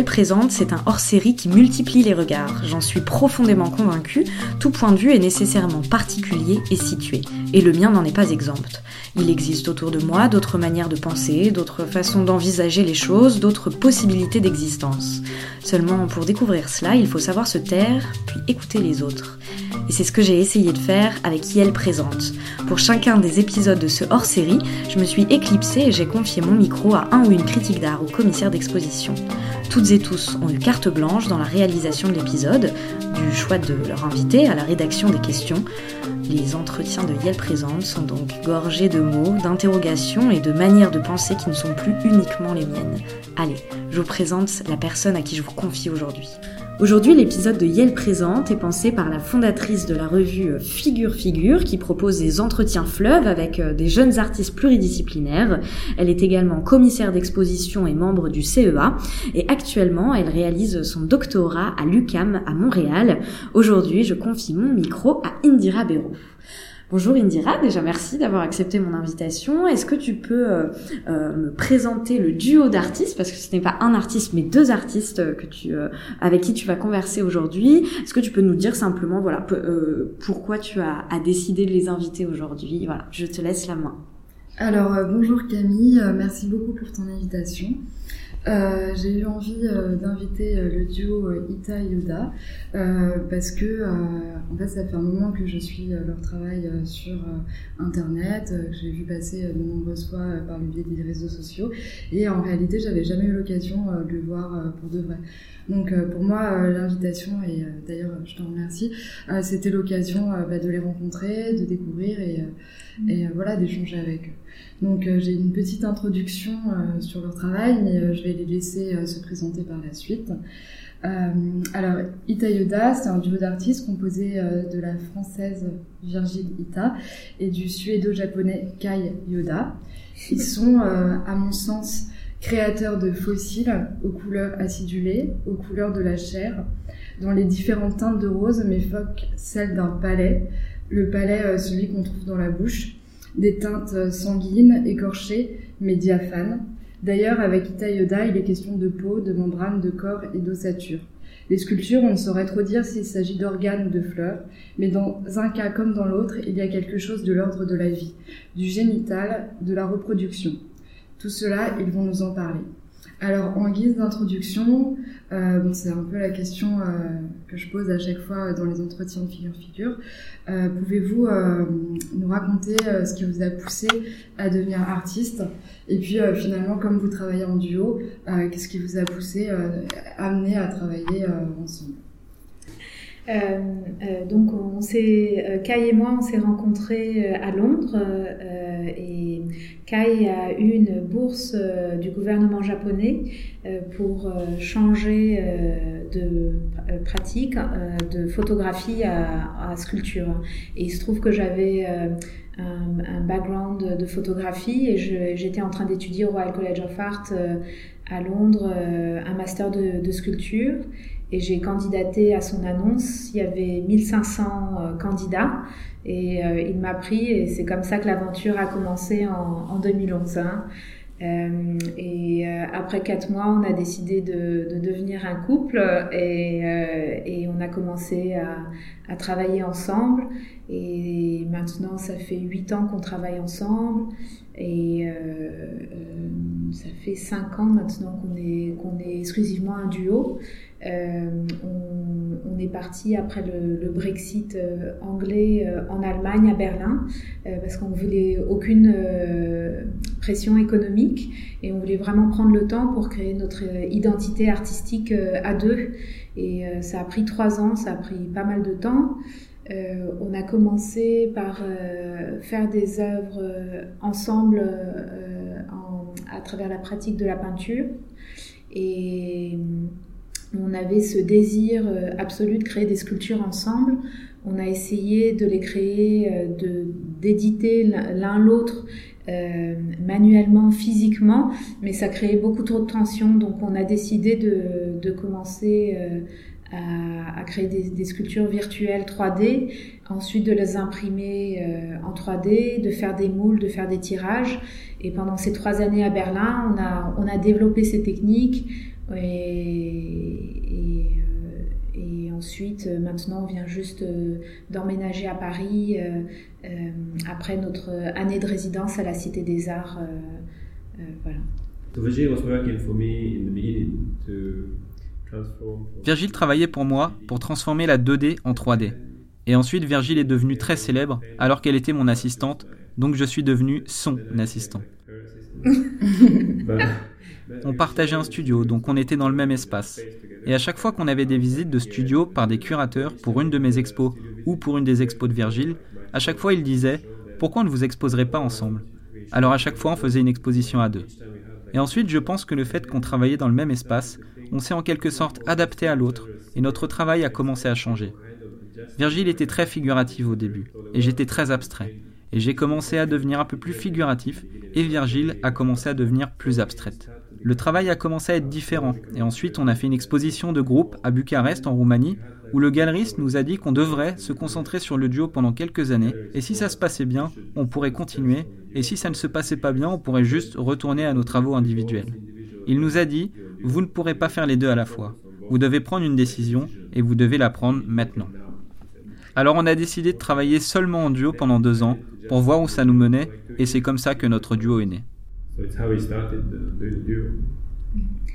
Présente, c'est un hors-série qui multiplie les regards. J'en suis profondément convaincue, tout point de vue est nécessairement particulier et situé. Et le mien n'en est pas exempt. Il existe autour de moi d'autres manières de penser, d'autres façons d'envisager les choses, d'autres possibilités d'existence. Seulement, pour découvrir cela, il faut savoir se taire, puis écouter les autres. Et c'est ce que j'ai essayé de faire avec Yel Présente. Pour chacun des épisodes de ce hors-série, je me suis éclipsée et j'ai confié mon micro à un ou une critique d'art ou commissaire d'exposition. Toutes et tous ont eu carte blanche dans la réalisation de l'épisode, du choix de leur invité à la rédaction des questions. Les entretiens de Yel Présente sont donc gorgés de mots, d'interrogations et de manières de penser qui ne sont plus uniquement les miennes. Allez, je vous présente la personne à qui je vous confie aujourd'hui. Aujourd'hui, l'épisode de Yel Présente est pensé par la fondatrice de la revue Figure Figure qui propose des entretiens fleuves avec euh, des jeunes artistes pluridisciplinaires. Elle est également commissaire d'exposition et membre du CEA et actuellement elle réalise son doctorat à l'UCAM à Montréal. Aujourd'hui, je confie mon micro à Indira Béraud. Bonjour Indira, déjà merci d'avoir accepté mon invitation. Est-ce que tu peux euh, euh, me présenter le duo d'artistes, parce que ce n'est pas un artiste mais deux artistes que tu, euh, avec qui tu vas converser aujourd'hui. Est-ce que tu peux nous dire simplement voilà pourquoi tu as, as, décidé de les inviter aujourd'hui? Voilà, je te laisse la main. Alors bonjour Camille, merci beaucoup pour ton invitation. Euh, j'ai eu envie euh, d'inviter euh, le duo Ita Yoda parce que en fait ça fait un moment que je suis leur travail sur internet, que j'ai vu passer de nombreuses fois par le biais des réseaux sociaux et en réalité j'avais jamais eu l'occasion de le voir pour de vrai. Donc pour moi l'invitation et d'ailleurs je te remercie, c'était l'occasion bah, de les rencontrer, de découvrir et, et voilà d'échanger avec eux. Donc euh, j'ai une petite introduction euh, sur leur travail, mais euh, je vais les laisser se présenter par la suite. alors, Ita Yoda, c'est un duo d'artistes composé de la française Virgile Ita et du suédo-japonais Kai Yoda. Ils sont, à mon sens, créateurs de fossiles aux couleurs acidulées, aux couleurs de la chair, dont les différentes teintes de rose m'évoquent celles d'un palais, le palais celui qu'on trouve dans la bouche, des teintes sanguines, écorchées, mais diaphanes. D'ailleurs, avec Ita Yoda, il est question de peau, de membrane, de corps et d'ossature. Les sculptures, on ne saurait trop dire s'il s'agit d'organes ou de fleurs, mais dans un cas comme dans l'autre, il y a quelque chose de l'ordre de la vie, du génital, de la reproduction. Tout cela, ils vont nous en parler. Alors, en guise d'introduction, euh, c'est un peu la question euh, que je pose à chaque fois dans les entretiens de figure-figure. Euh, Pouvez-vous nous raconter ce qui vous a poussé à devenir artiste? Et puis, finalement, comme vous travaillez en duo, qu'est-ce qui vous a poussé, amené à travailler ensemble? Donc on s'est Kai et moi on s'est rencontrés à Londres A eu une bourse du gouvernement japonais pour changer de pratique de photographie à, sculpture. Et il se trouve que j'avais un, un, background de photographie et j'étais en train d'étudier au Royal College of Art à Londres un master de sculpture et j'ai candidaté à son annonce. Il y avait 1500 euh, candidats et euh, il m'a pris et c'est comme ça que l'aventure a commencé en, en 2011. Hein. Euh, et après quatre mois, on a décidé de, de devenir un couple et, et on a commencé à, à, travailler ensemble. Et maintenant, ça fait huit ans qu'on travaille ensemble et ça fait cinq ans maintenant qu'on est, qu'on est exclusivement un duo. Euh, on, est parti après le, le Brexit euh, anglais euh, en Allemagne, à Berlin, parce qu'on voulait aucune pression économique et on voulait vraiment prendre le temps pour créer notre identité artistique à deux. Et ça a pris trois ans, ça a pris pas mal de temps. Euh, on a commencé par euh, faire des œuvres ensemble euh, en, à travers la pratique de la peinture et on avait ce désir euh, absolu de créer des sculptures ensemble. On a essayé de les créer, euh, d'éditer l'un l'autre euh, manuellement, physiquement, mais ça créait beaucoup trop de tension. Donc on a décidé de, de commencer euh, à, à, créer des, des, sculptures virtuelles 3D, ensuite de les imprimer euh, en 3D, de faire des moules, de faire des tirages. Et pendant ces trois années à Berlin, on a, on a développé ces techniques Et, et, ensuite, maintenant, on vient juste d'emménager à Paris après notre année de résidence à la Cité des Arts. voilà. Virgile travaillait pour moi pour transformer la 2D en 3D. Et ensuite, Virgile est devenue très célèbre alors qu'elle était mon assistante, donc je suis devenu son assistant. on partageait un studio, donc on était dans le même espace. Et à chaque fois qu'on avait des visites de studio par des curateurs pour une de mes expos ou pour une des expos de Virgile, à chaque fois il disait Pourquoi on ne vous exposerez pas ensemble? Alors à chaque fois on faisait une exposition à deux. Et ensuite, je pense que le fait qu'on travaillait dans le même espace, on s'est en quelque sorte adapté à l'autre, et notre travail a commencé à changer. Virgile était très figuratif au début, et j'étais très abstrait. Et j'ai commencé à devenir un peu plus figuratif, et Virgile a commencé à devenir plus abstraite. Le travail a commencé à être différent, et ensuite on a fait une exposition de groupe à Bucarest en Roumanie, où le galeriste nous a dit qu'on devrait se concentrer sur le duo pendant quelques années, et si ça se passait bien, on pourrait continuer, et si ça ne se passait pas bien, on pourrait juste retourner à nos travaux individuels. Il nous a dit, vous ne pourrez pas faire les deux à la fois. Vous devez prendre une décision, et vous devez la prendre maintenant. Alors on a décidé de travailler seulement en duo pendant deux ans, pour voir où ça nous menait, et c'est comme ça que notre duo est né.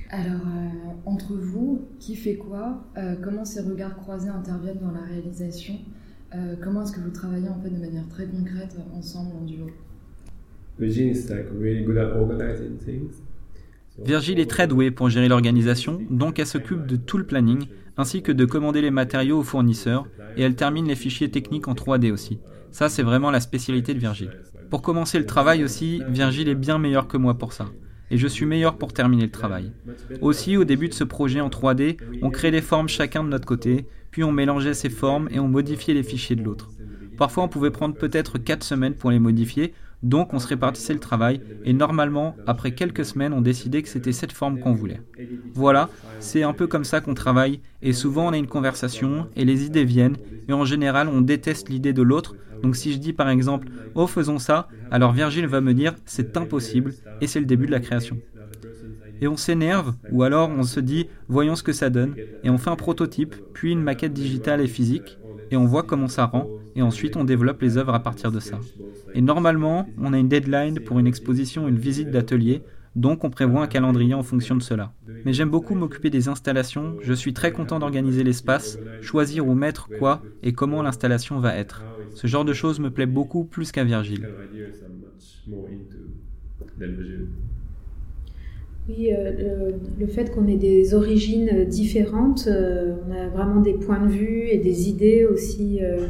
Alors, euh, entre vous, qui fait quoi euh, Comment ces regards croisés interviennent dans la réalisation euh, Comment est-ce que vous travaillez en fait de manière très concrète ensemble en duo? Virgile est très douée pour gérer l'organisation, donc elle s'occupe de tout le planning, ainsi que de commander les matériaux aux fournisseurs, et elle termine les fichiers techniques en 3D aussi. Ça, c'est vraiment la spécialité de Virgile. Pour commencer le travail aussi, Virgile est bien meilleur que moi pour ça et je suis meilleur pour terminer le travail. Aussi, au début de ce projet en 3D, on crée des formes chacun de notre côté, puis on mélangeait ces formes et on modifiait les fichiers de l'autre. Parfois, on pouvait prendre peut-être 4 semaines pour les modifier, donc on se répartissait le travail, et normalement, après quelques semaines, on décidait que c'était cette forme qu'on voulait. Voilà, c'est un peu comme ça qu'on travaille, et souvent on a une conversation, et les idées viennent, et en général on déteste l'idée de l'autre, donc si je dis par exemple Oh faisons ça, alors Virgile va me dire C'est impossible et c'est le début de la création. Et on s'énerve ou alors on se dit Voyons ce que ça donne et on fait un prototype, puis une maquette digitale et physique et on voit comment ça rend et ensuite on développe les œuvres à partir de ça. Et normalement, on a une deadline pour une exposition, une visite d'atelier donc on prévoit un calendrier en fonction de cela. Mais j'aime beaucoup m'occuper des installations, je suis très content d'organiser l'espace, choisir où mettre quoi et comment l'installation va être. Ce genre de choses me plaît beaucoup plus qu'à Virgile. Oui, euh, le, fait qu'on ait des origines différentes, euh, on a vraiment des points de vue et des idées aussi euh,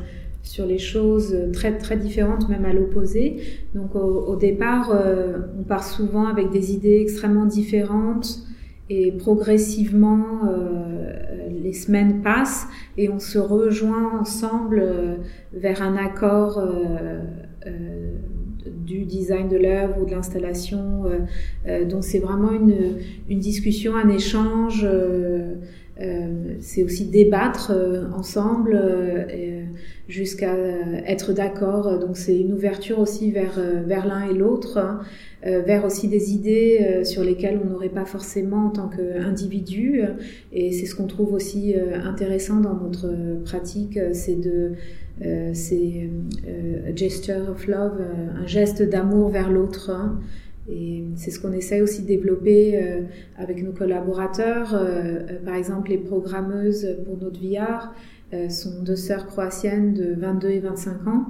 sur les choses très très différentes, même à l'opposé. Donc au, départ, euh, on part souvent avec des idées extrêmement différentes et progressivement euh, les semaines passent et on se rejoint ensemble euh, vers un accord du design de l'œuvre ou de l'installation. donc c'est vraiment une, une, discussion, un échange. C'est aussi débattre ensemble jusqu'à euh, être d'accord. Donc c'est une ouverture aussi vers, euh, vers l'un et l'autre, hein. euh, vers aussi des idées sur lesquelles on n'aurait pas forcément en tant qu'individu. Et c'est ce qu'on trouve aussi intéressant dans notre pratique, c'est de c'est gesture of love, un geste d'amour vers l'autre. Hein. Et c'est ce qu'on essaie aussi de développer avec nos collaborateurs, par exemple les programmeuses pour notre VR. Euh, sont deux sœurs croatiennes de 22 et 25 ans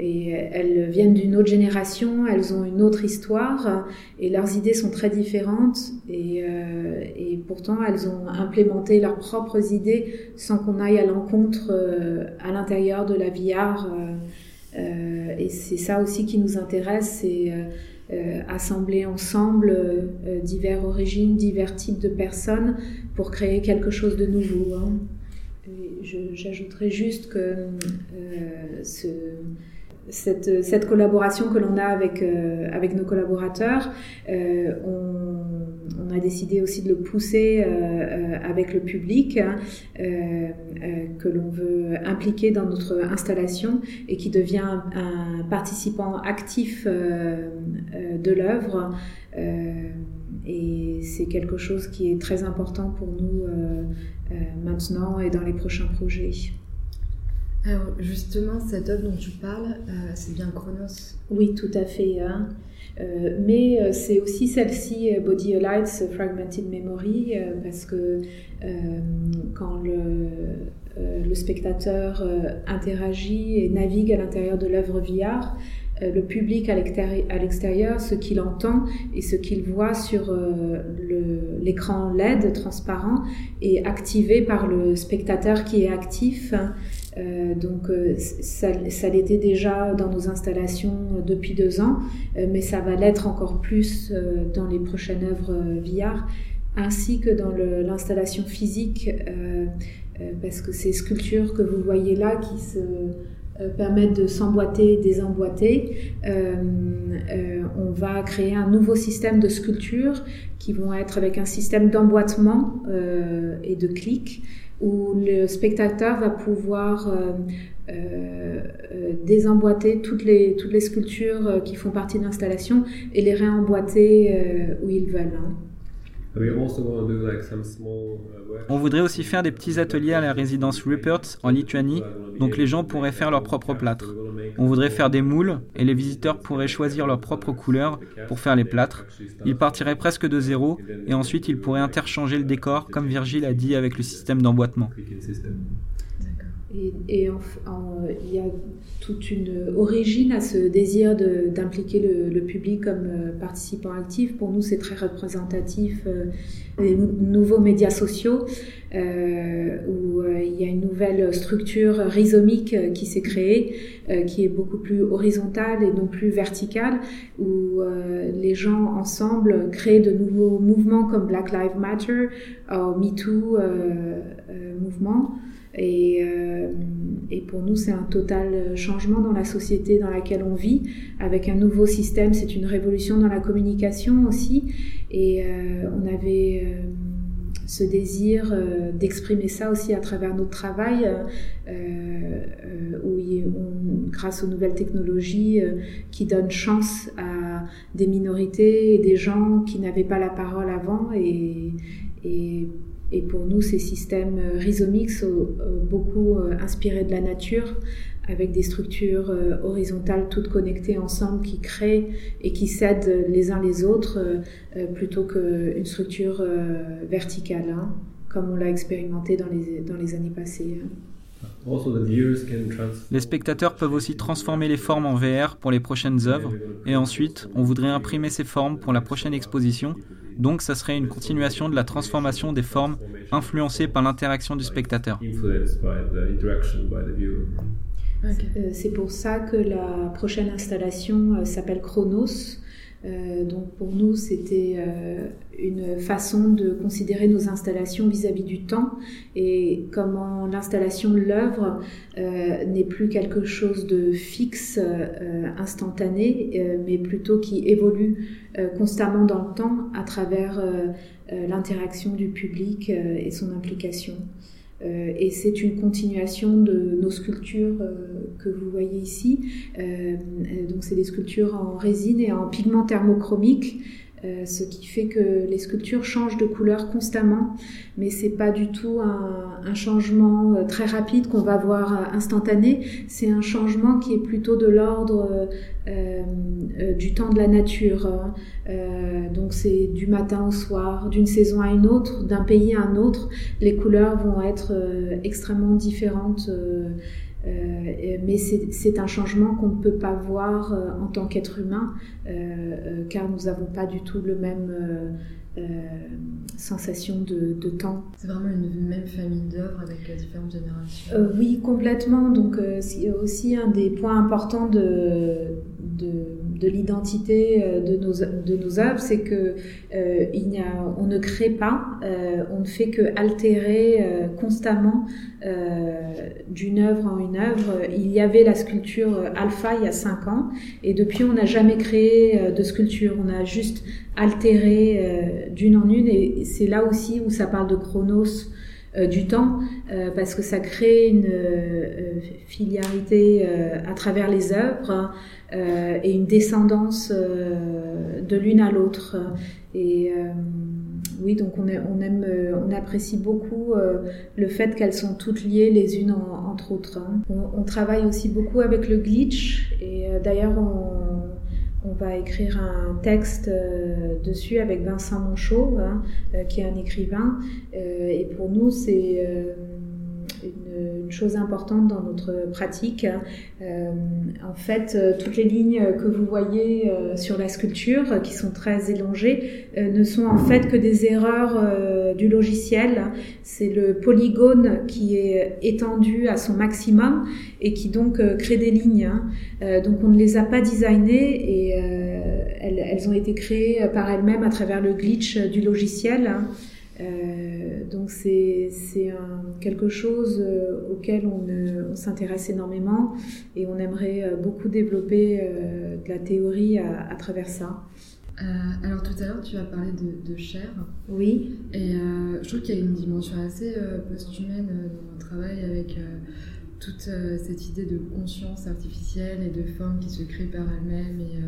et elles viennent d'une autre génération, elles ont une autre histoire et leurs idées sont très différentes et, euh, et pourtant elles ont implémenté leurs propres idées sans qu'on aille à l'encontre euh, à l'intérieur de la VR et c'est ça aussi qui nous intéresse, c'est assembler ensemble divers origines, divers types de personnes pour créer quelque chose de nouveau. Hein. J'ajouterais juste que euh, ce, cette, cette, collaboration que l'on a avec, euh, avec nos collaborateurs, euh, on, on, a décidé aussi de le pousser avec le public, hein, que l'on veut impliquer dans notre installation et qui devient un, participant actif de l'œuvre et c'est quelque chose qui est très important pour nous maintenant et dans les prochains projets. Alors justement, cette œuvre dont tu parles, c'est bien Chronos Oui, tout à fait. Hein. Euh, mais euh, c'est aussi celle-ci, euh, Body Lights Fragmented Memory, parce que quand le, le spectateur interagit et navigue à l'intérieur de l'œuvre VR, le public à l'extérieur, ce qu'il entend et ce qu'il voit sur l'écran LED transparent est activé par le spectateur qui est actif. Euh, donc euh, ça, l'était déjà dans nos installations euh, depuis deux ans, mais ça va l'être encore plus dans les prochaines œuvres VR, ainsi que dans l'installation physique, parce que ces sculptures que vous voyez là qui se permettent de s'emboîter et désemboîter. on va créer un nouveau système de sculptures qui vont être avec un système d'emboîtement et de clics où le spectateur va pouvoir euh, euh, euh, désemboîter toutes les, toutes les sculptures qui font partie de l'installation et les réemboîter où ils veulent. Hein. On voudrait aussi faire des petits ateliers à la résidence Rupert en Lituanie, donc les gens pourraient faire leur propre plâtre. On voudrait faire des moules et les visiteurs pourraient choisir leur propre couleur pour faire les plâtres. Ils partiraient presque de zéro et ensuite ils pourraient interchanger le décor comme Virgile a dit avec le système d'emboîtement. Et, il y a toute une origine à ce désir d'impliquer le, public comme euh, participant actif. Pour nous, c'est très représentatif euh, des nouveaux médias sociaux euh, où il y a une nouvelle structure rhizomique qui s'est créée, qui est beaucoup plus horizontale et non plus verticale, où les gens ensemble créent de nouveaux mouvements comme Black Lives Matter, MeToo mouvement. Et, euh, et, pour nous, c'est un total changement dans la société dans laquelle on vit, avec un nouveau système. C'est une révolution dans la communication aussi. Et euh, on avait euh, ce désir d'exprimer ça aussi à travers notre travail, où grâce aux nouvelles technologies qui donnent chance à des minorités et des gens qui n'avaient pas la parole avant. Et et pour nous, ces systèmes euh, rhizomiques sont euh, beaucoup euh, inspirés de la nature, avec des structures horizontales toutes connectées ensemble qui créent et qui cèdent les uns les autres plutôt qu'une structure verticale, hein, comme on l'a expérimenté dans les, dans les années passées. Hein. Les spectateurs peuvent aussi transformer les formes en VR pour les prochaines œuvres et ensuite on voudrait imprimer ces formes pour la prochaine exposition donc ça serait une continuation de la transformation des formes influencées par l'interaction du spectateur. Euh, c'est pour ça que la prochaine installation euh, s'appelle Chronos. Euh, donc pour nous, c'était une façon de considérer nos installations vis-à-vis du temps et comment l'installation de l'œuvre n'est plus quelque chose de fixe, instantané, mais plutôt qui évolue constamment dans le temps à travers l'interaction du public et son implication. Euh, et c'est une continuation de nos sculptures euh, que vous voyez ici. Euh, donc c'est des sculptures en résine et en pigment thermochromique. Ce qui fait que les sculptures changent de couleur constamment, mais c'est pas du tout un, un changement très rapide qu'on va voir instantané. C'est un changement qui est plutôt de l'ordre euh, du temps de la nature. Hein. Euh, donc c'est du matin au soir, d'une saison à une autre, d'un pays à un autre. Les couleurs vont être euh, extrêmement différentes. Mais c'est un changement qu'on ne peut pas voir en tant qu'être humain, car nous n'avons pas du tout le même sensation de, temps. C'est vraiment une même famille d'œuvres avec différentes générations. oui, complètement. Donc c'est aussi un des points importants de, de, l'identité euh, de nos, de nos œuvres, c'est que euh, il y a, on ne crée pas, euh, on ne fait que altérer constamment d'une œuvre en une œuvre. Il y avait la sculpture alpha il y a cinq ans, et depuis on n'a jamais créé de sculpture, on a juste altéré d'une en une, et c'est là aussi où ça parle de chronos du temps parce que ça crée une filiarité à travers les œuvres et une descendance de l'une à l'autre. Et oui, donc on, on, aime, on apprécie beaucoup le fait qu'elles sont toutes liées les unes entre autres. Hein. On, on, travaille aussi beaucoup avec le glitch et d'ailleurs on on va écrire un texte euh, dessus avec Vincent Monchot, hein, euh, qui est un écrivain. Euh, et pour nous, c'est une, chose importante dans notre pratique. Euh, en fait, euh, toutes les lignes que vous voyez euh, sur la sculpture, qui sont très élongées, ne sont en fait que des erreurs du logiciel. C'est le polygone qui est étendu à son maximum et qui donc crée des lignes. Hein. donc on ne les a pas designées et elles, elles, ont été créées par elles-mêmes à travers le glitch du logiciel. Euh, donc c'est quelque chose euh, auquel on, on s'intéresse énormément et on aimerait euh, beaucoup développer de la théorie à, travers ça. alors tout à l'heure tu as parlé de, chair. Oui. Et je trouve qu'il y a une dimension assez post-humaine dans mon travail avec toute cette idée de conscience artificielle et de forme qui se crée par elle-même et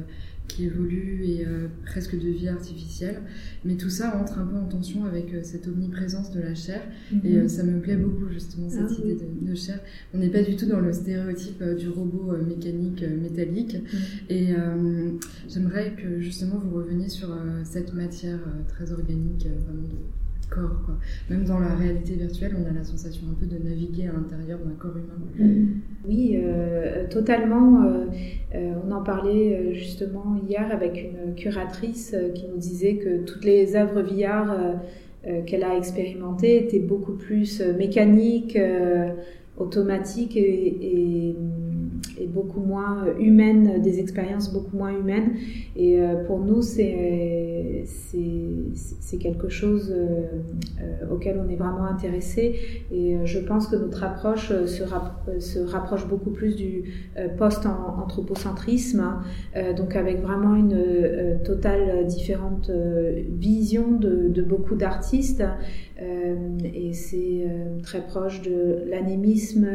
qui évolue et euh, presque de vie artificielle. Mais tout ça entre un peu en tension avec euh, cette omniprésence de la chair. Et euh, mhm. ça me plaît beaucoup justement cette ah idée de, chair. On n'est pas du tout dans le stéréotype du robot mécanique métallique. Mhm. Et j'aimerais que justement vous reveniez sur cette matière très organique, vraiment de Même dans la réalité virtuelle, on a la sensation un peu de naviguer à l'intérieur d'un corps humain. Mm. Oui, euh, totalement. Euh, euh, on en parlait justement hier avec une curatrice qui nous disait que toutes les œuvres VR qu'elle a expérimentées étaient beaucoup plus mécaniques, automatiques et beaucoup moins humaine, des expériences beaucoup moins humaines. Et euh, pour nous, c'est quelque chose euh, euh, auquel on est vraiment intéressé. Et je pense que notre approche se, se rapproche beaucoup plus du post-anthropocentrisme, hein. donc avec vraiment une totale différente vision de beaucoup d'artistes. et c'est très proche de l'anémisme.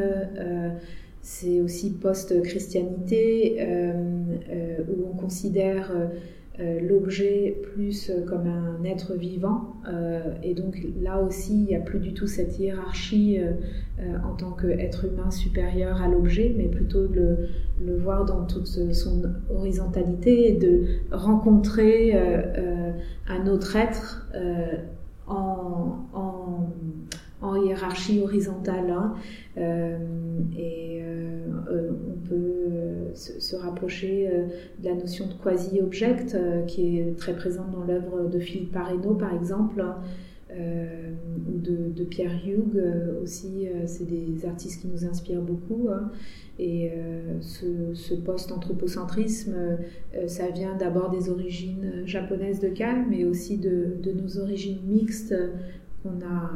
C'est aussi post-christianité, euh, euh, où on considère euh, l'objet plus comme un être vivant. et donc là aussi, il n'y a plus du tout cette hiérarchie en tant qu'être humain supérieur à l'objet, mais plutôt de le, voir dans toute son horizontalité et de rencontrer un autre être en, en, hiérarchie horizontale. Hein. et euh, on peut euh, se, rapprocher euh, de la notion de quasi-object qui est très présente dans l'œuvre de Philippe Pareno par exemple. ou de, Pierre Hughes aussi, c'est des artistes qui nous inspirent beaucoup. Hein. Et ce, post-anthropocentrisme, ça vient d'abord des origines japonaises de Cal, mais aussi de nos origines mixtes qu'on a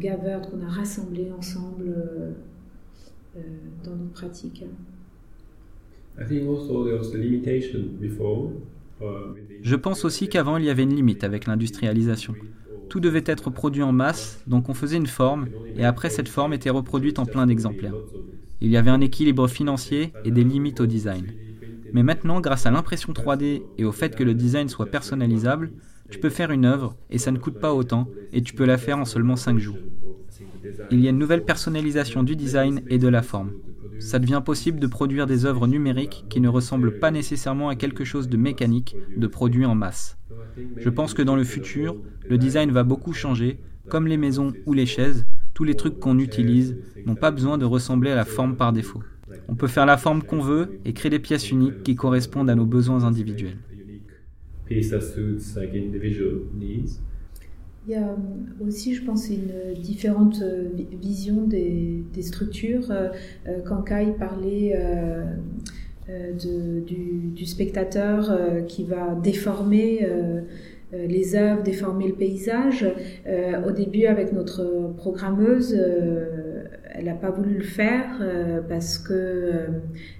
gathered, qu'on a ensemble euh, dans nos pratiques. Je pense aussi qu'avant, il y avait une limite avec l'industrialisation. Tout devait être produit en masse, donc on faisait une forme, et après cette forme était reproduite en plein d'exemplaires. Il y avait un équilibre financier et des limites au design. Mais maintenant, grâce à l'impression 3D et au fait que le design soit personnalisable, tu peux faire une œuvre et ça ne coûte pas autant, et tu peux la faire en seulement 5 jours. Il y a une nouvelle personnalisation du design et de la forme. Ça devient possible de produire des œuvres numériques qui ne ressemblent pas nécessairement à quelque chose de mécanique, de produit en masse. Je pense que dans le futur, le design va beaucoup changer, comme les maisons ou les chaises, tous les trucs qu'on utilise n'ont pas besoin de ressembler à la forme par défaut. On peut faire la forme qu'on veut et créer des pièces uniques qui correspondent à nos besoins individuels. Il y a euh, aussi, je pense, une différente euh, vision des, structures. Euh, quand Kai parlait du, spectateur qui va déformer les œuvres, déformer le paysage, au début, avec notre programmeuse, elle n'a pas voulu le faire parce que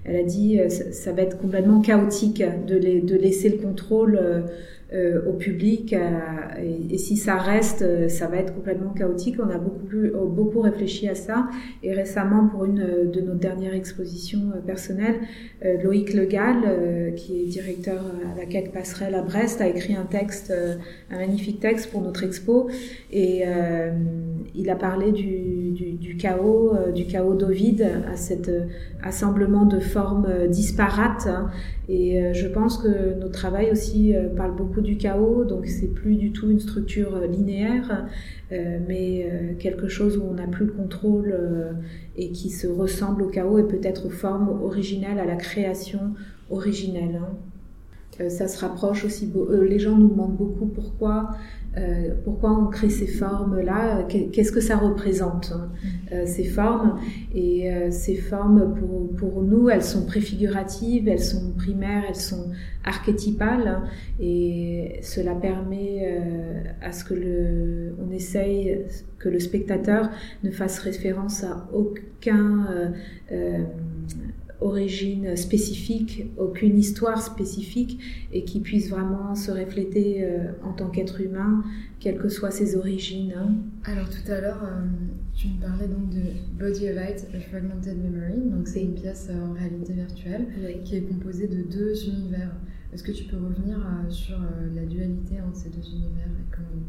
elle a dit ça, ça, va être complètement chaotique de laisser le contrôle au public. Et, si ça reste, ça va être complètement chaotique. On a beaucoup, plus, beaucoup réfléchi à ça. Et récemment, pour une de nos dernières expositions personnelles, Loïc Legal, qui est directeur à la Quête Passerelle à Brest, a écrit un texte, un magnifique texte pour notre expo. Et il a parlé du, du, chaos, du chaos d'Ovide, à cet assemblement de formes disparates. Hein. Et je pense que notre travail aussi parle beaucoup du chaos, donc c'est plus du tout une structure linéaire, mais quelque chose où on n'a plus le contrôle et qui se ressemble au chaos et peut-être aux formes originelles, à la création originelle. Hein. Ça se rapproche aussi, les gens nous demandent beaucoup pourquoi euh, pourquoi on crée ces formes-là Qu'est-ce que ça représente, hein, euh, ces formes. Et euh, ces formes, pour, pour, nous, elles sont préfiguratives, elles sont primaires, elles sont archétypales, hein, et cela permet à ce que le, on essaye que le spectateur ne fasse référence à aucun origine spécifique, aucune histoire spécifique et qui puisse vraiment se refléter euh, en tant qu'être humain, quelles que soient ses origines. Hein. Alors tout à l'heure, euh, tu me parlais donc de Body of Light, a Fragmented Memory, donc c'est une pièce euh, en réalité virtuelle qui est composée de deux univers. Est-ce que tu peux revenir sur la dualité entre ces deux univers et comment...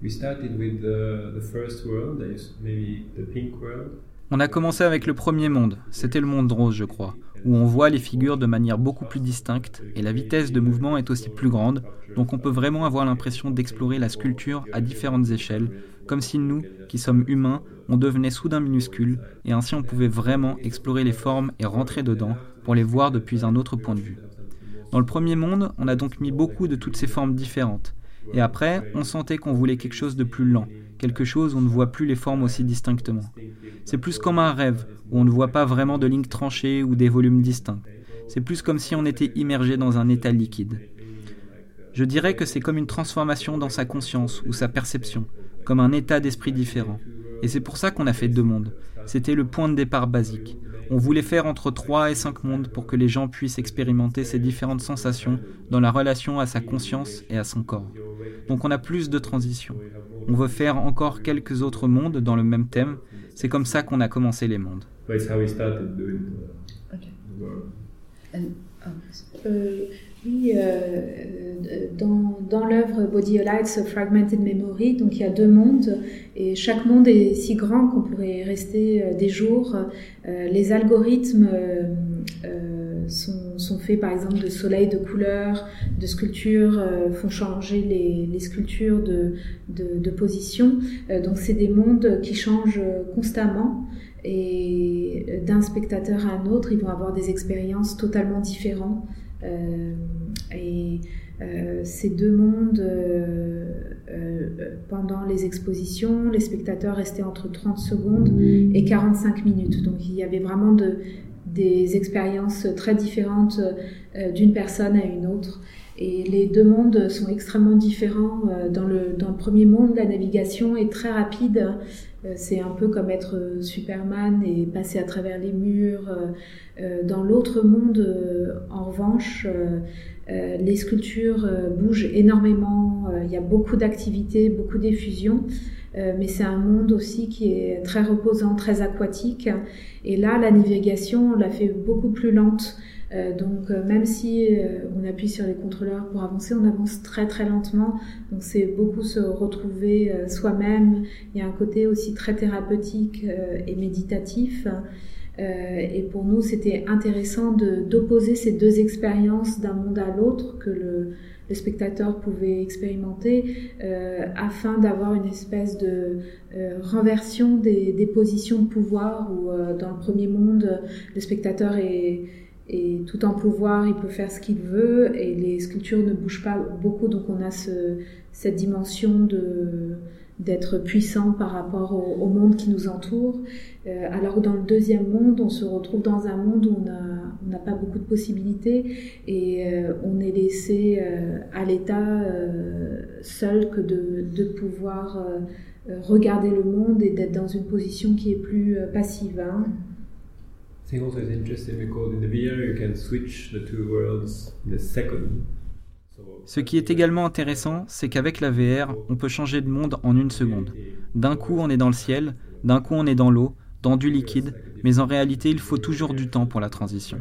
We started with the, the first world, maybe the pink world. On a commencé avec le premier monde, c'était le monde rose je crois, où on voit les figures de manière beaucoup plus distincte et la vitesse de mouvement est aussi plus grande, donc on peut vraiment avoir l'impression d'explorer la sculpture à différentes échelles, comme si nous, qui sommes humains, on devenait soudain minuscules, et ainsi on pouvait vraiment explorer les formes et rentrer dedans pour les voir depuis un autre point de vue. Dans le premier monde, on a donc mis beaucoup de toutes ces formes différentes, et après, on sentait qu'on voulait quelque chose de plus lent, quelque chose où on ne voit plus les formes aussi distinctement. C'est plus comme un rêve, où on ne voit pas vraiment de lignes tranchées ou des volumes distincts. C'est plus comme si on était immergé dans un état liquide. Je dirais que c'est comme une transformation dans sa conscience ou sa perception, comme un état d'esprit différent. Et c'est pour ça qu'on a fait deux mondes. C'était le point de départ basique. On voulait faire entre trois et cinq mondes pour que les gens puissent expérimenter ces différentes sensations dans la relation à sa conscience et à son corps. Donc on a plus de transitions. On veut faire encore quelques autres mondes dans le même thème. C'est comme ça qu'on a commencé les mondes. Euh, euh, dans, dans l'œuvre Body Lights Fragmented Memory, donc il y a deux mondes et chaque monde est si grand qu'on pourrait rester des jours. les algorithmes sont, faits par exemple de soleil, de couleurs, de sculptures, font changer les, sculptures de position. donc c'est des mondes qui changent constamment et d'un spectateur à un autre, ils vont avoir des expériences totalement différentes. Euh, et euh, ces deux mondes, euh, pendant les expositions, les spectateurs restaient entre 30 secondes et 45 minutes. Donc il y avait vraiment de, des expériences très différentes d'une personne à une autre. Et les deux mondes sont extrêmement différents. Dans le premier monde, la navigation est très rapide. C'est un peu comme être Superman et passer à travers les murs. Euh, dans l'autre monde, euh, en revanche, euh, les sculptures bougent énormément, il y a beaucoup d'activités, beaucoup d'effusions, mais c'est un monde aussi qui est très reposant, très aquatique. Et là, la navigation, on l'a fait beaucoup plus lente. Donc même si on appuie sur les contrôleurs pour avancer, on avance très très lentement. Donc c'est beaucoup se retrouver soi-même. Il y a un côté aussi très thérapeutique et méditatif. Euh, et pour nous, c'était intéressant d'opposer ces deux expériences d'un monde à l'autre que le, spectateur pouvait expérimenter euh, afin d'avoir une espèce de euh, renversion des, des, positions de pouvoir où euh, dans le premier monde, le spectateur est, est, tout en pouvoir, il peut faire ce qu'il veut et les sculptures ne bougent pas beaucoup, donc on a ce, cette dimension de d'être puissant par rapport au, monde qui nous entoure. Euh, alors que dans le deuxième monde, on se retrouve dans un monde où on n'a pas beaucoup de possibilités et euh, on est laissé euh, à l'état seul que de, de pouvoir regarder le monde et d'être dans une position qui est plus passive. Hein. Ce qui est également intéressant, c'est qu'avec la VR, on peut changer de monde en une seconde. D'un coup, on est dans le ciel, d'un coup, on est dans l'eau, dans du liquide, mais en réalité, il faut toujours du temps pour la transition.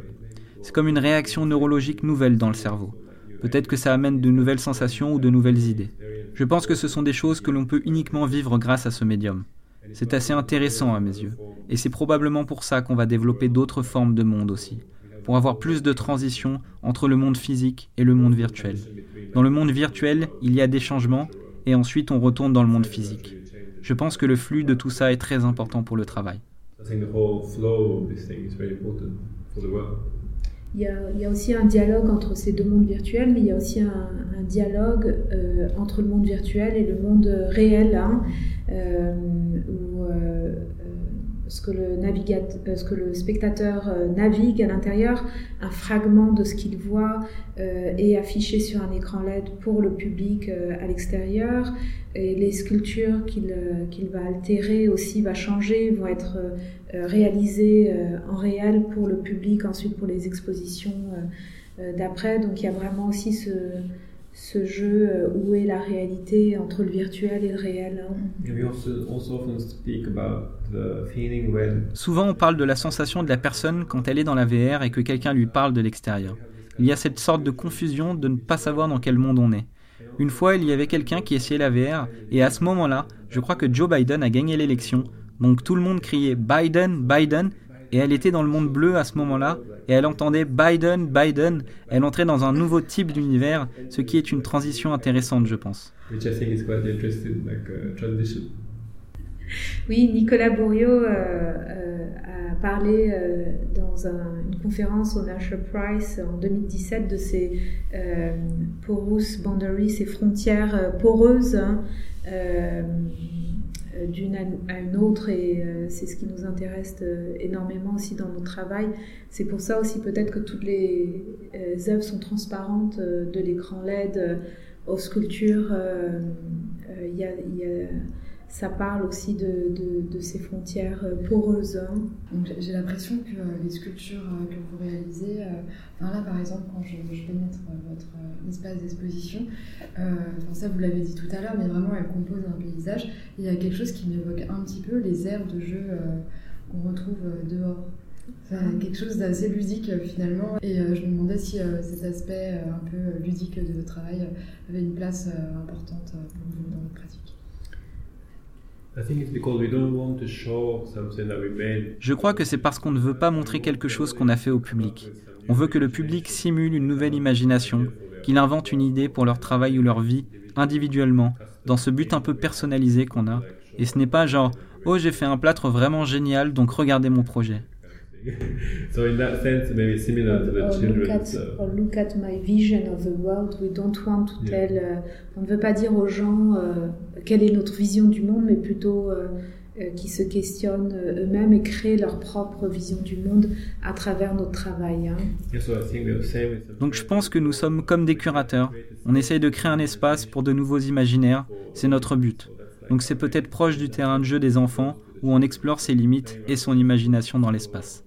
C'est comme une réaction neurologique nouvelle dans le cerveau. Peut-être que ça amène de nouvelles sensations ou de nouvelles idées. Je pense que ce sont des choses que l'on peut uniquement vivre grâce à ce médium. C'est assez intéressant à mes yeux. Et c'est probablement pour ça qu'on va développer d'autres formes de monde aussi pour avoir plus de transition entre le monde physique et le monde virtuel. Dans le monde virtuel, il y a des changements et ensuite on retourne dans le monde physique. Je pense que le flux de tout ça est très important pour le travail. Il y, a, aussi un dialogue entre ces deux mondes virtuels, mais il y a aussi un, dialogue euh, entre le monde virtuel et le monde réel, hein, euh, ce que le, euh, ce que le spectateur euh, navigue à l'intérieur, un fragment de ce qu'il voit euh, est affiché sur un écran LED pour le public à l'extérieur. Et les sculptures qu'il qu'il va altérer aussi, va changer, vont être réalisées en réel pour le public, ensuite pour les expositions d'après. Donc il y a vraiment aussi ce, ce jeu euh, où est la réalité entre le virtuel et le réel. Hein. Souvent on parle de la sensation de la personne quand elle est dans la VR et que quelqu'un lui parle de l'extérieur. Il y a cette sorte de confusion de ne pas savoir dans quel monde on est. Une fois, il y avait quelqu'un qui essayait la VR et à ce moment-là, je crois que Joe Biden a gagné l'élection. Donc tout le monde criait Biden, Biden et elle était dans le monde bleu à ce moment-là, et elle entendait Biden, Biden, elle entrait dans un nouveau type d'univers, ce qui est une transition intéressante, je pense. Oui, Nicolas Bourriot euh, euh, a parlé euh, dans une conférence au National Prize en 2017 de ces porous boundaries, ces frontières poreuses. Hein, euh, d'une à une autre et euh, c'est ce qui nous intéresse euh, énormément aussi dans notre travail. C'est pour ça aussi peut-être que toutes les œuvres sont transparentes de l'écran LED aux sculptures. Il y a, ça parle aussi de, de, ces frontières euh, poreuses. Hein. J'ai l'impression que euh, les sculptures euh, que vous réalisez, là par exemple quand je, pénètre votre espace d'exposition, ça vous l'avez dit tout à l'heure, mais vraiment elle compose un paysage. Il y a quelque chose qui m'évoque un petit peu les aires de jeu qu'on retrouve dehors. quelque chose d'assez ludique finalement. Et je me demandais si cet aspect un peu ludique de votre travail avait une place importante pour vous dans votre pratique. Je crois que c'est parce qu'on ne veut pas montrer quelque chose qu'on a fait au public. On veut que le public simule une nouvelle imagination, qu'il invente une idée pour leur travail ou leur vie, individuellement, dans ce but un peu personnalisé qu'on a. Et ce n'est pas genre, oh j'ai fait un plâtre vraiment génial, donc regardez mon projet. so in that sense, maybe similar to the or. Look at, or look at my vision of the world. We don't want to yeah. tell. Uh, on ne veut pas dire aux gens uh, quelle est notre vision du monde, mais plutôt uh, uh, qui se questionnent uh, eux-mêmes et créent leur propre vision du monde à travers notre travail. Hein. Yeah, so Donc je pense que nous sommes comme des curateurs. On essaye de créer un espace pour de nouveaux imaginaires. C'est notre but. Donc c'est peut-être proche du terrain de jeu des enfants où on explore ses limites et son imagination dans l'espace.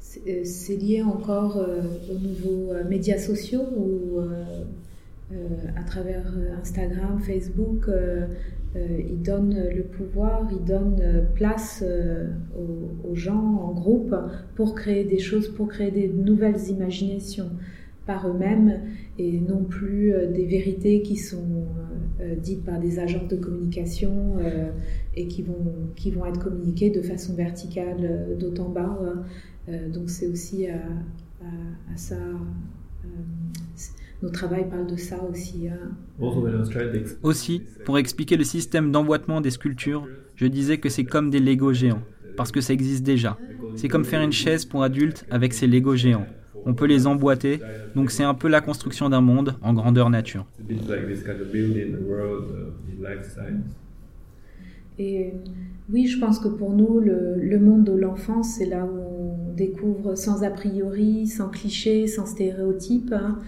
C'est lié encore euh, au niveau euh, médias sociaux où euh, à travers Instagram, Facebook, ils donnent le pouvoir, ils donnent place aux, gens en groupe pour créer des choses, pour créer des nouvelles imaginations par eux-mêmes et non plus des vérités qui sont dites par des agents de communication et qui vont, qui vont être communiquées de façon verticale euh, d'autant en bas. Euh, donc c'est aussi à, ça. Euh, notre travail parle de ça aussi. Hein. Aussi, pour expliquer le système d'emboîtement des sculptures, je disais que c'est comme des Lego géants, parce que ça existe déjà. C'est comme faire une chaise pour adultes avec ces Lego géants. On peut les emboîter, donc c'est un peu la construction d'un monde en grandeur nature. Et oui, je pense que pour nous, le, monde de l'enfance, c'est là où on découvre sans a priori, sans clichés, sans stéréotypes. Hein.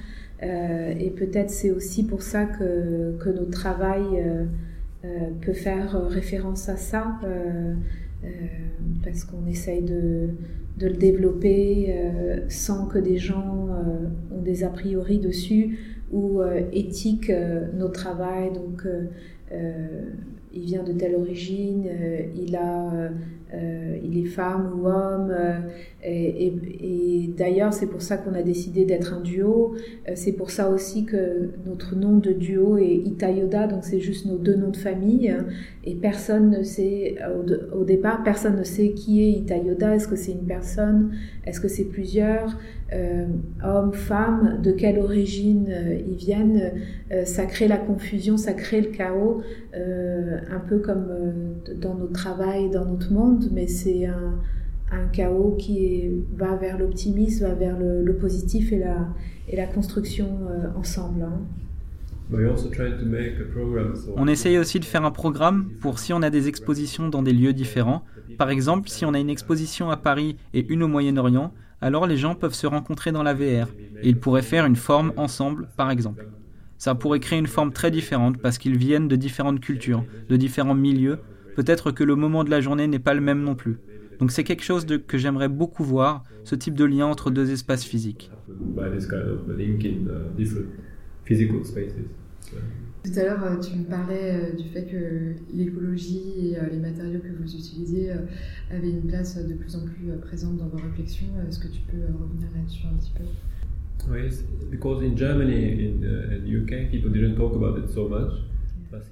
Euh, et peut-être c'est aussi pour ça que, que notre travail euh, euh, peut faire référence à ça. Parce qu'on essaye de, de, le développer sans que des gens ont des a priori dessus ou éthiquent notre travail. Donc, il vient de telle origine, il a euh, il est femme ou homme. Euh, et, d'ailleurs, c'est pour ça qu'on a décidé d'être un duo. Euh, c'est pour ça aussi que notre nom de duo est Itayoda, donc c'est juste nos deux noms de famille. Et personne ne sait, au, départ, personne ne sait qui est Itayoda. Est-ce que c'est une personne? Est-ce que c'est plusieurs? Hommes, femmes De quelle origine ils viennent Ça crée la confusion, ça crée le chaos, un peu comme dans notre travail, dans notre monde mais c'est un, chaos qui va vers l'optimisme, va vers le, positif et la, et la construction euh, ensemble. Hein. On essaye aussi de faire un programme pour si on a des expositions dans des lieux différents. Par exemple, si on a une exposition à Paris et une au Moyen-Orient, alors les gens peuvent se rencontrer dans la VR et ils pourraient faire une forme ensemble, par exemple. Ça pourrait créer une forme très différente parce qu'ils viennent de différentes cultures, de différents milieux, Peut-être que le moment de la journée n'est pas le même non plus. Donc c'est quelque chose que j'aimerais beaucoup voir, ce type de lien entre deux espaces physiques. Tout à l'heure, euh, tu me parlais euh, du fait que l'écologie et euh, les matériaux que vous utilisez avaient une place de plus en plus présente dans vos réflexions. Est-ce que tu peux revenir là-dessus un petit peu? Oui, because in Germany and UK, people didn't talk about it.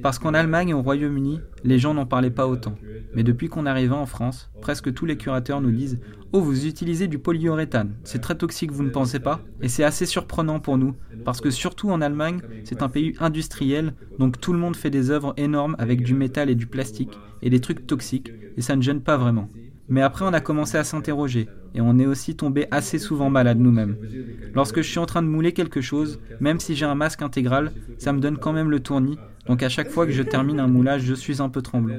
Parce qu'en Allemagne et au Royaume-Uni, les gens n'en parlaient pas autant. Mais depuis qu'on est arrivé en France, presque tous les curateurs nous disent Oh, vous utilisez du polyuréthane, c'est très toxique, vous ne pensez pas? Et c'est assez surprenant pour nous, parce que surtout en Allemagne, c'est un pays industriel, donc tout le monde fait des œuvres énormes avec du métal et du plastique, et des trucs toxiques, et ça ne gêne pas vraiment. Mais après, on a commencé à s'interroger, et on est aussi tombé assez souvent malade nous-mêmes. Lorsque je suis en train de mouler quelque chose, même si j'ai un masque intégral, ça me donne quand même le tournis, donc à chaque fois que je termine un moulage, je suis un peu tremblant.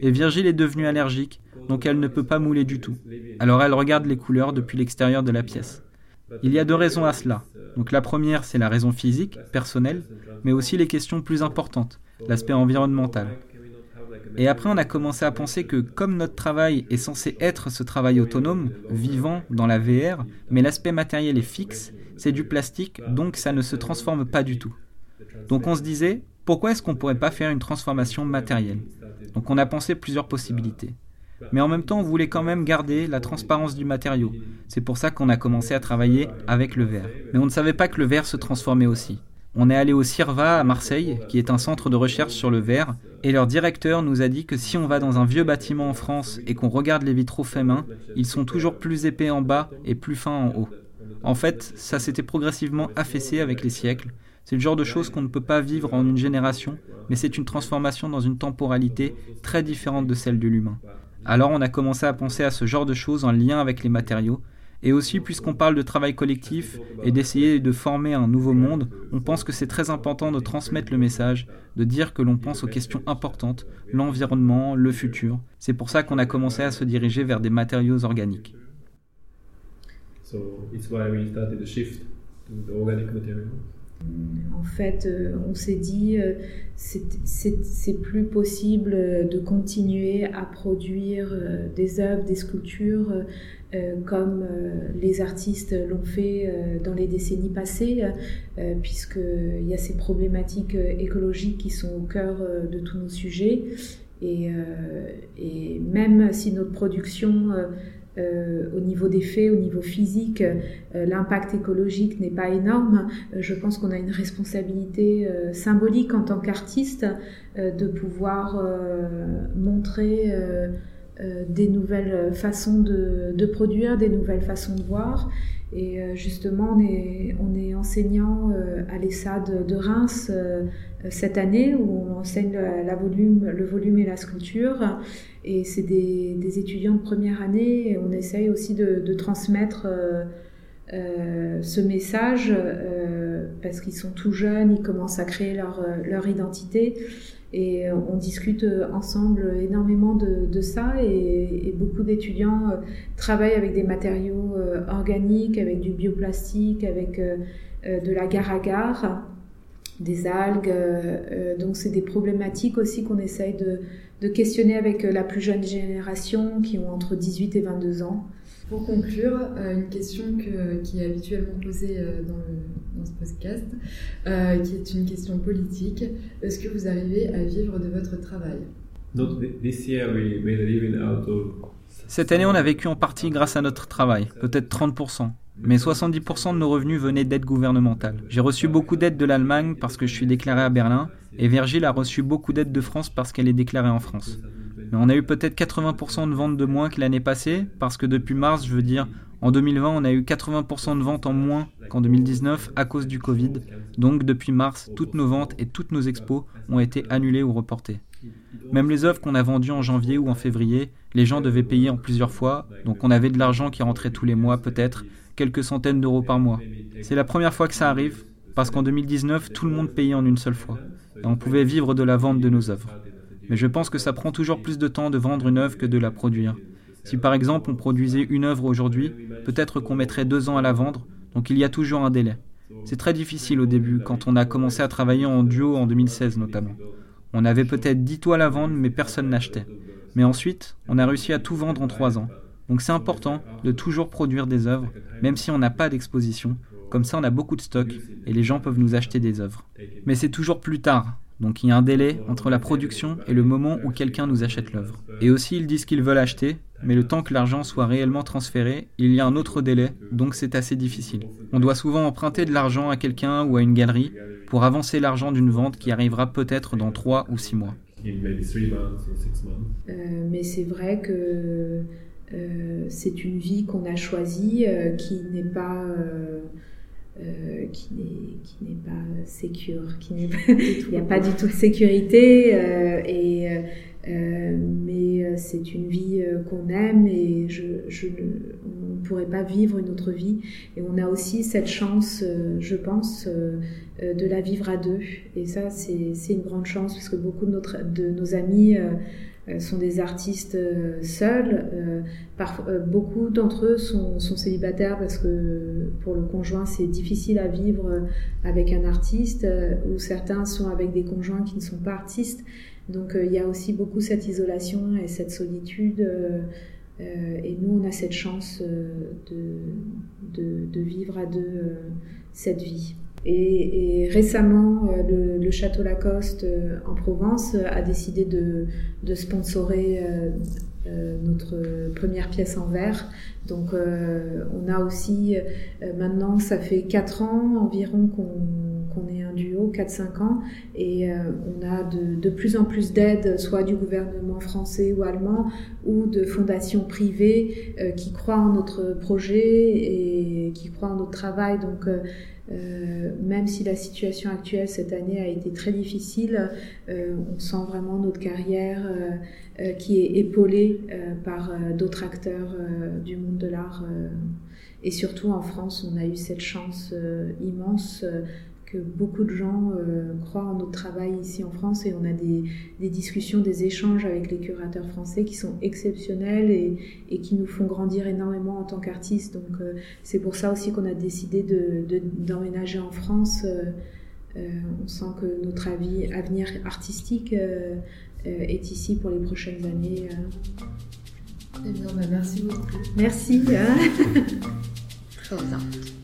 Et Virgile est devenue allergique, donc elle ne peut pas mouler du tout. Alors elle regarde les couleurs depuis l'extérieur de la pièce. Il y a deux raisons à cela. Donc la première, c'est la raison physique, personnelle, mais aussi les questions plus importantes, l'aspect environnemental. Et après, on a commencé à penser que comme notre travail est censé être ce travail autonome, vivant dans la VR, mais l'aspect matériel est fixe, c'est du plastique, donc ça ne se transforme pas du tout. Donc on se disait, pourquoi est-ce qu'on ne pourrait pas faire une transformation matérielle? Donc on a pensé plusieurs possibilités. Mais en même temps, on voulait quand même garder la transparence du matériau. C'est pour ça qu'on a commencé à travailler avec le verre. Mais on ne savait pas que le verre se transformait aussi. On est allé au CIRVA à Marseille, qui est un centre de recherche sur le verre, et leur directeur nous a dit que si on va dans un vieux bâtiment en France et qu'on regarde les vitraux faits main, ils sont toujours plus épais en bas et plus fins en haut. En fait, ça s'était progressivement affaissé avec les siècles, c'est le genre de choses qu'on ne peut pas vivre en une génération, mais c'est une transformation dans une temporalité très différente de celle de l'humain. Alors on a commencé à penser à ce genre de choses en lien avec les matériaux, et aussi puisqu'on parle de travail collectif et d'essayer de former un nouveau monde, on pense que c'est très important de transmettre le message, de dire que l'on pense aux questions importantes, l'environnement, le futur. C'est pour ça qu'on a commencé à se diriger vers des matériaux organiques. En fait, euh, on s'est dit, euh, c'est plus possible de continuer à produire euh, des œuvres, des sculptures comme les artistes l'ont fait dans les décennies passées, puisqu'il y a ces problématiques écologiques qui sont au cœur de tous nos sujets. Et, même si notre production euh, au niveau des faits, au niveau physique, euh, l'impact écologique n'est pas énorme. Euh, je pense qu'on a une responsabilité symbolique en tant qu'artiste de pouvoir montrer des nouvelles façons de, produire, des nouvelles façons de voir. Et justement, on est, on est enseignant à l'ESSAD de Reims cette année où on enseigne la volume, le volume et la sculpture. Et c'est des, étudiants de première année on essaye aussi de, transmettre euh, euh, ce message euh, parce qu'ils sont tout jeunes, ils commencent à créer leur, leur identité et on discute ensemble énormément de, ça et, beaucoup d'étudiants travaillent avec des matériaux organiques, avec du bioplastique, avec de la agar des algues. donc c'est des problématiques aussi qu'on essaye de questionner avec la plus jeune génération qui ont entre 18 et 22 ans. Pour conclure, une question qui est habituellement posée dans, dans ce podcast, qui est une question politique. Est-ce que vous arrivez à vivre de votre travail? Cette année, on a vécu en partie grâce à notre travail, peut-être 30%. Mais 70% de nos revenus venaient d'aides gouvernementales. J'ai reçu beaucoup d'aides de l'Allemagne parce que je suis déclaré à Berlin, et Virgile a reçu beaucoup d'aides de France parce qu'elle est déclarée en France. Mais on a eu peut-être 80% de ventes de moins que l'année passée, parce que depuis mars, je veux dire, en 2020, on a eu 80% de ventes en moins qu'en 2019 à cause du Covid. Donc depuis mars, toutes nos ventes et toutes nos expos ont été annulées ou reportées. Même les œuvres qu'on a vendues en janvier ou en février, les gens devaient payer en plusieurs fois, donc on avait de l'argent qui rentrait tous les mois peut-être, quelques centaines d'euros par mois. C'est la première fois que ça arrive, parce qu'en 2019, tout le monde payait en une seule fois, et on pouvait vivre de la vente de nos œuvres. Mais je pense que ça prend toujours plus de temps de vendre une œuvre que de la produire. Si par exemple on produisait une œuvre aujourd'hui, peut-être qu'on mettrait deux ans à la vendre, donc il y a toujours un délai. C'est très difficile au début, quand on a commencé à travailler en duo en 2016 notamment. On avait peut-être 10 toiles à vendre, mais personne n'achetait. Mais ensuite, on a réussi à tout vendre en trois ans. Donc c'est important de toujours produire des œuvres, même si on n'a pas d'exposition. Comme ça, on a beaucoup de stock et les gens peuvent nous acheter des œuvres. Mais c'est toujours plus tard. Donc il y a un délai entre la production et le moment où quelqu'un nous achète l'œuvre. Et aussi, ils disent qu'ils veulent acheter, mais le temps que l'argent soit réellement transféré, il y a un autre délai, donc c'est assez difficile. On doit souvent emprunter de l'argent à quelqu'un ou à une galerie pour avancer l'argent d'une vente qui arrivera peut-être dans 3 ou 6 mois. Euh, mais c'est vrai que euh, c'est une vie qu'on a choisie euh, qui n'est pas qui n'est pas sécure, qui il n'y a pas du tout de sécurité et mais c'est une vie qu'on aime et je, je, on ne pourrait pas vivre une autre vie et on a aussi cette chance, je pense, euh, de la vivre à deux. Et ça, c'est une grande chance parce que beaucoup de, notre, de nos amis euh, euh, sont des artistes seuls. Par, beaucoup d'entre eux sont, sont, célibataires parce que pour le conjoint, c'est difficile à vivre avec un artiste, ou certains sont avec des conjoints qui ne sont pas artistes. Donc il y a aussi beaucoup cette isolation et cette solitude. et nous, on a cette chance de, de, de vivre à deux cette vie. Et, récemment, euh, le, Château Lacoste euh, en Provence euh, a décidé de, de sponsorer notre première pièce en verre. Donc on a aussi, maintenant ça fait 4 ans environ qu'on est un duo, 4-5 ans, et on a de, de, plus en plus d'aides, soit du gouvernement français ou allemand, ou de fondations privées qui croient en notre projet et qui croient en notre travail. Donc euh, même si la situation actuelle cette année a été très difficile, euh, on sent vraiment notre carrière euh, qui est épaulée par d'autres acteurs du monde de l'art. et surtout en France, on a eu cette chance immense que beaucoup de gens euh, croient en notre travail ici en France et on a des, des, discussions, des échanges avec les curateurs français qui sont exceptionnels et, et qui nous font grandir énormément en tant qu'artistes. Donc euh, c'est pour ça aussi qu'on a décidé d'emménager de, en France. Euh, on sent que notre avis, avenir artistique est ici pour les prochaines années. Eh bien, bah, merci beaucoup. Merci. Hein.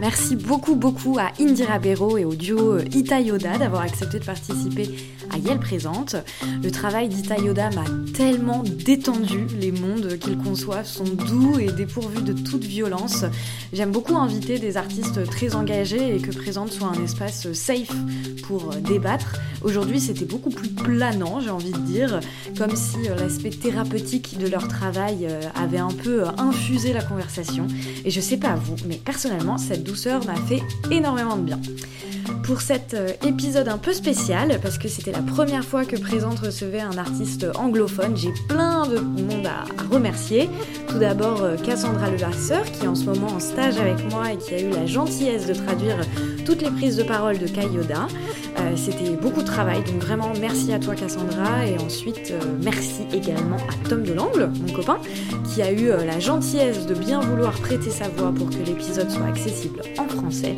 Merci beaucoup beaucoup à Indira Béraud et au duo euh, Ita Yoda d'avoir accepté de participer à Yale Présente. Le travail d'Ita Yoda m'a tellement détendu, les mondes qu'ils conçoivent sont doux et dépourvus de toute violence. J'aime beaucoup inviter des artistes très engagés et que Présente soit un espace safe pour euh, débattre. Aujourd'hui c'était beaucoup plus planant j'ai envie de dire, comme si euh, l'aspect thérapeutique de leur travail avait un peu infusé la conversation. Et je sais pas vous, mais personnellement cette douceur m'a fait énormément de bien. Pour cet euh, épisode un peu spécial, parce que c'était la première fois que Présente recevait un artiste anglophone, j'ai plein de monde à, remercier. Tout d'abord euh, Cassandra Levasseur, qui est en ce moment en stage avec moi et qui a eu la gentillesse de traduire toutes les prises de parole de Kayoda. Euh, C'était beaucoup de travail, donc vraiment merci à toi Cassandra et ensuite merci également à Tom Delangle, mon copain, qui a eu la gentillesse de bien vouloir prêter sa voix pour que l'épisode soit accessible en français.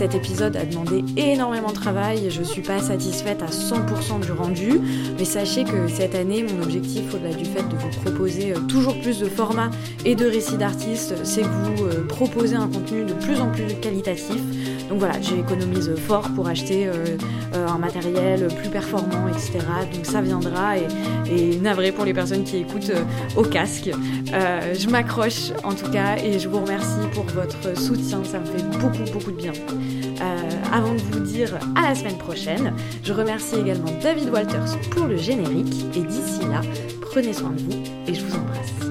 Cet épisode a demandé énormément de travail je suis pas satisfaite à 100% du rendu, mais sachez que cette année, mon objectif, au-delà du fait de vous proposer euh, toujours plus de formats et de récits d'artistes, c'est que vous euh, proposez un contenu de plus en plus qualitatif. Donc voilà, j'économise fort pour acheter euh, un matériel plus performant, etc. Donc ça viendra et, et navré pour les personnes qui écoutent au casque. je m'accroche en tout cas et je vous remercie pour votre soutien, ça me fait beaucoup beaucoup de bien. Euh, avant de vous dire à la semaine prochaine, je remercie également David Walters pour le générique et d'ici là, prenez soin de vous et je vous embrasse.